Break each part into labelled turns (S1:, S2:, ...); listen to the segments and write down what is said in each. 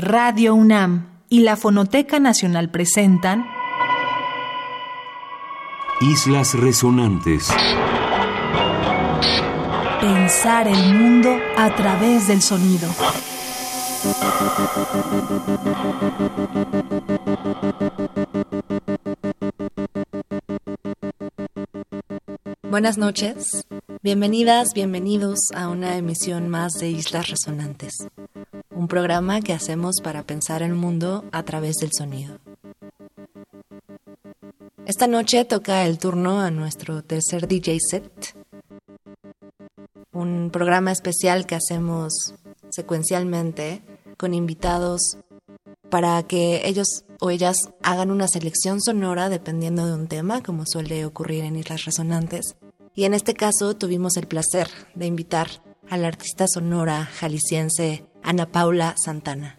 S1: Radio UNAM y la Fonoteca Nacional presentan
S2: Islas Resonantes.
S1: Pensar el mundo a través del sonido.
S3: Buenas noches, bienvenidas, bienvenidos a una emisión más de Islas Resonantes, programa que hacemos para pensar el mundo a través del sonido. Esta noche toca el turno a nuestro tercer DJ set, un programa especial que hacemos secuencialmente con invitados para que ellos o ellas hagan una selección sonora dependiendo de un tema, como suele ocurrir en Islas Resonantes. Y en este caso tuvimos el placer de invitar a la artista sonora jalisciense Ana Paula Santana.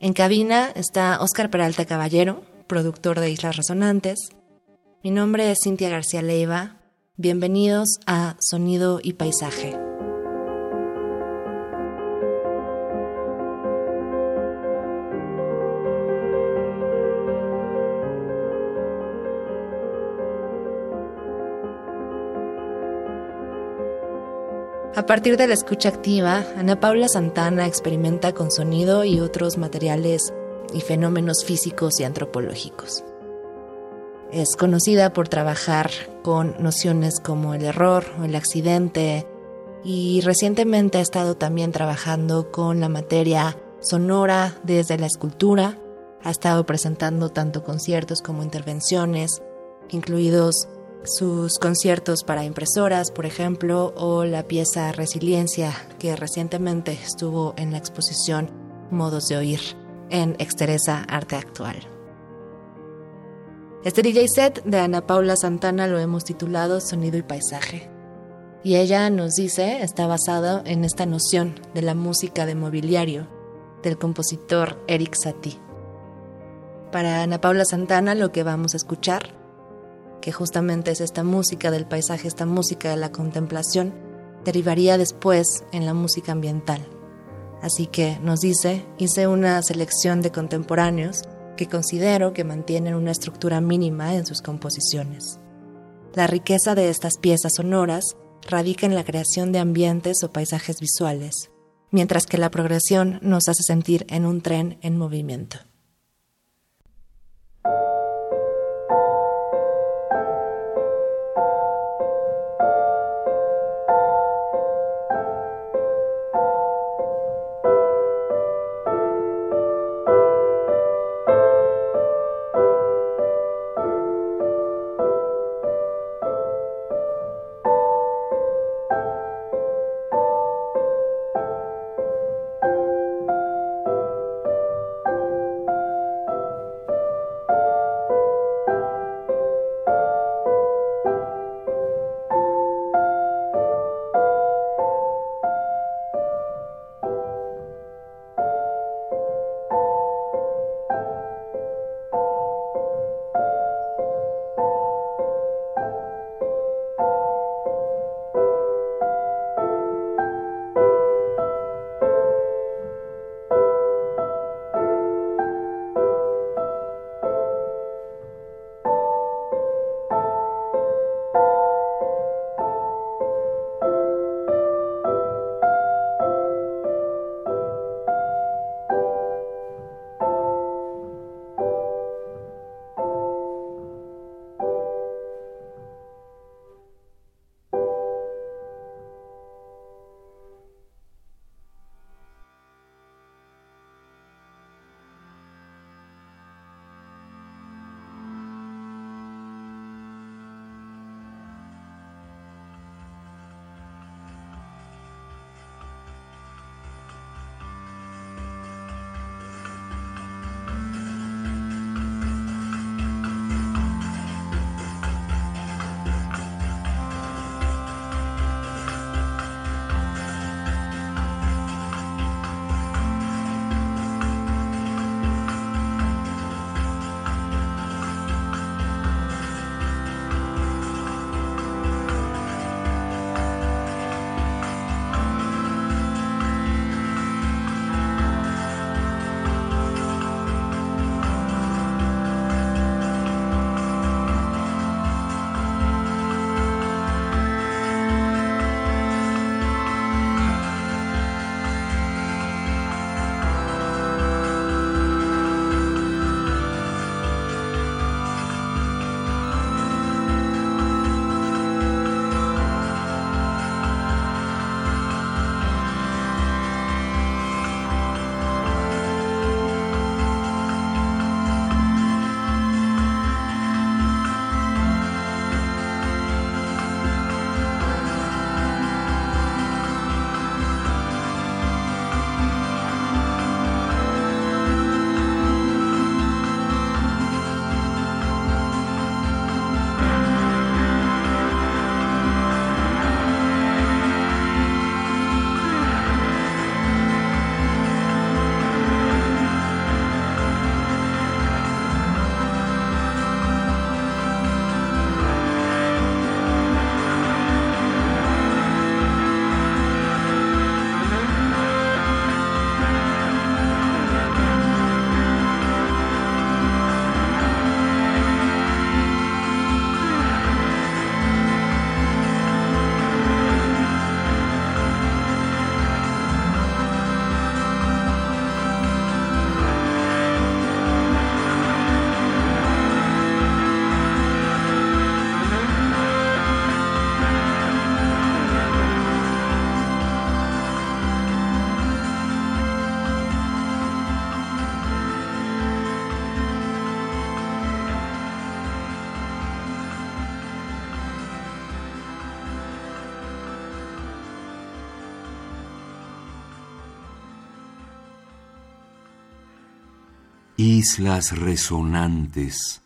S3: En cabina está Óscar Peralta Caballero, productor de Islas Resonantes. Mi nombre es Cintia García Leiva. Bienvenidos a Sonido y Paisaje. A partir de la escucha activa, Ana Paula Santana experimenta con sonido y otros materiales y fenómenos físicos y antropológicos. Es conocida por trabajar con nociones como el error o el accidente y recientemente ha estado también trabajando con la materia sonora desde la escultura. Ha estado presentando tanto conciertos como intervenciones, incluidos sus conciertos para impresoras, por ejemplo, o la pieza Resiliencia, que recientemente estuvo en la exposición Modos de Oír en Exteresa Arte Actual. Este DJ set de Ana Paula Santana lo hemos titulado Sonido y Paisaje. Y ella nos dice, está basado en esta noción de la música de mobiliario del compositor Eric Satie. Para Ana Paula Santana lo que vamos a escuchar que justamente es esta música del paisaje, esta música de la contemplación, derivaría después en la música ambiental. Así que nos dice, hice una selección de contemporáneos que considero que mantienen una estructura mínima en sus composiciones. La riqueza de estas piezas sonoras radica en la creación de ambientes o paisajes visuales, mientras que la progresión nos hace sentir en un tren en movimiento.
S2: Islas resonantes.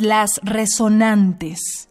S1: Islas Resonantes.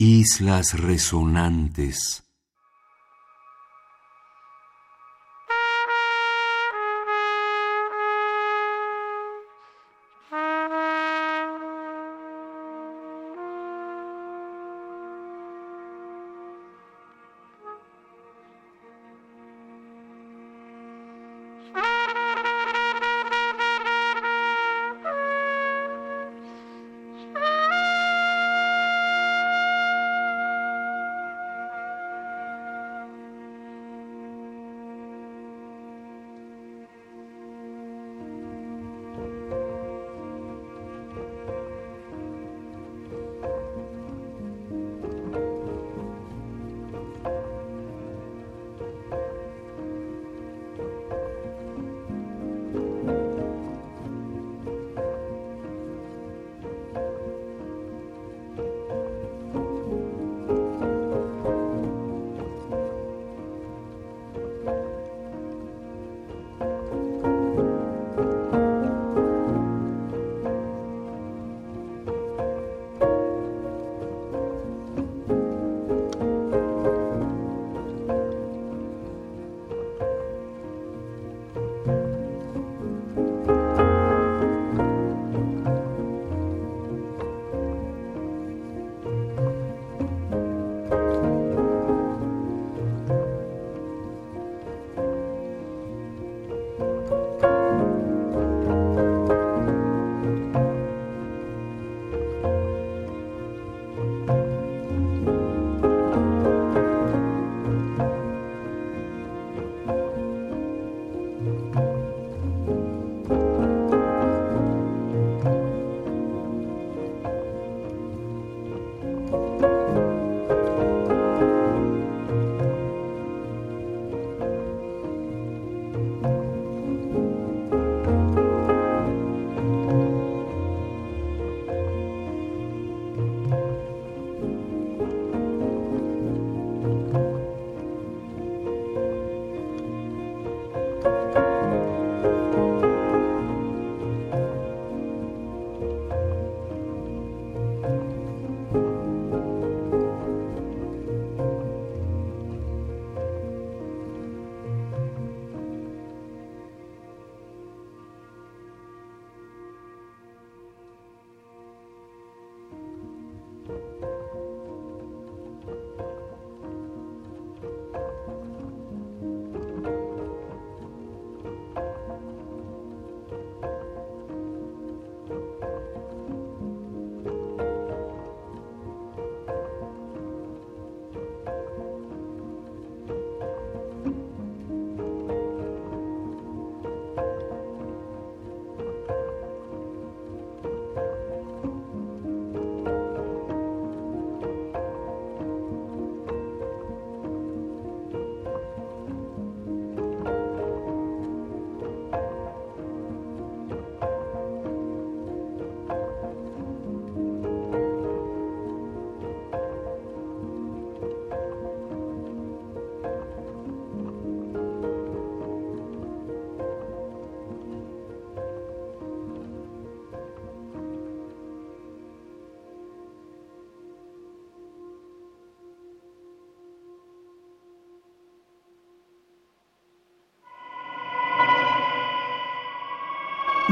S2: Islas resonantes.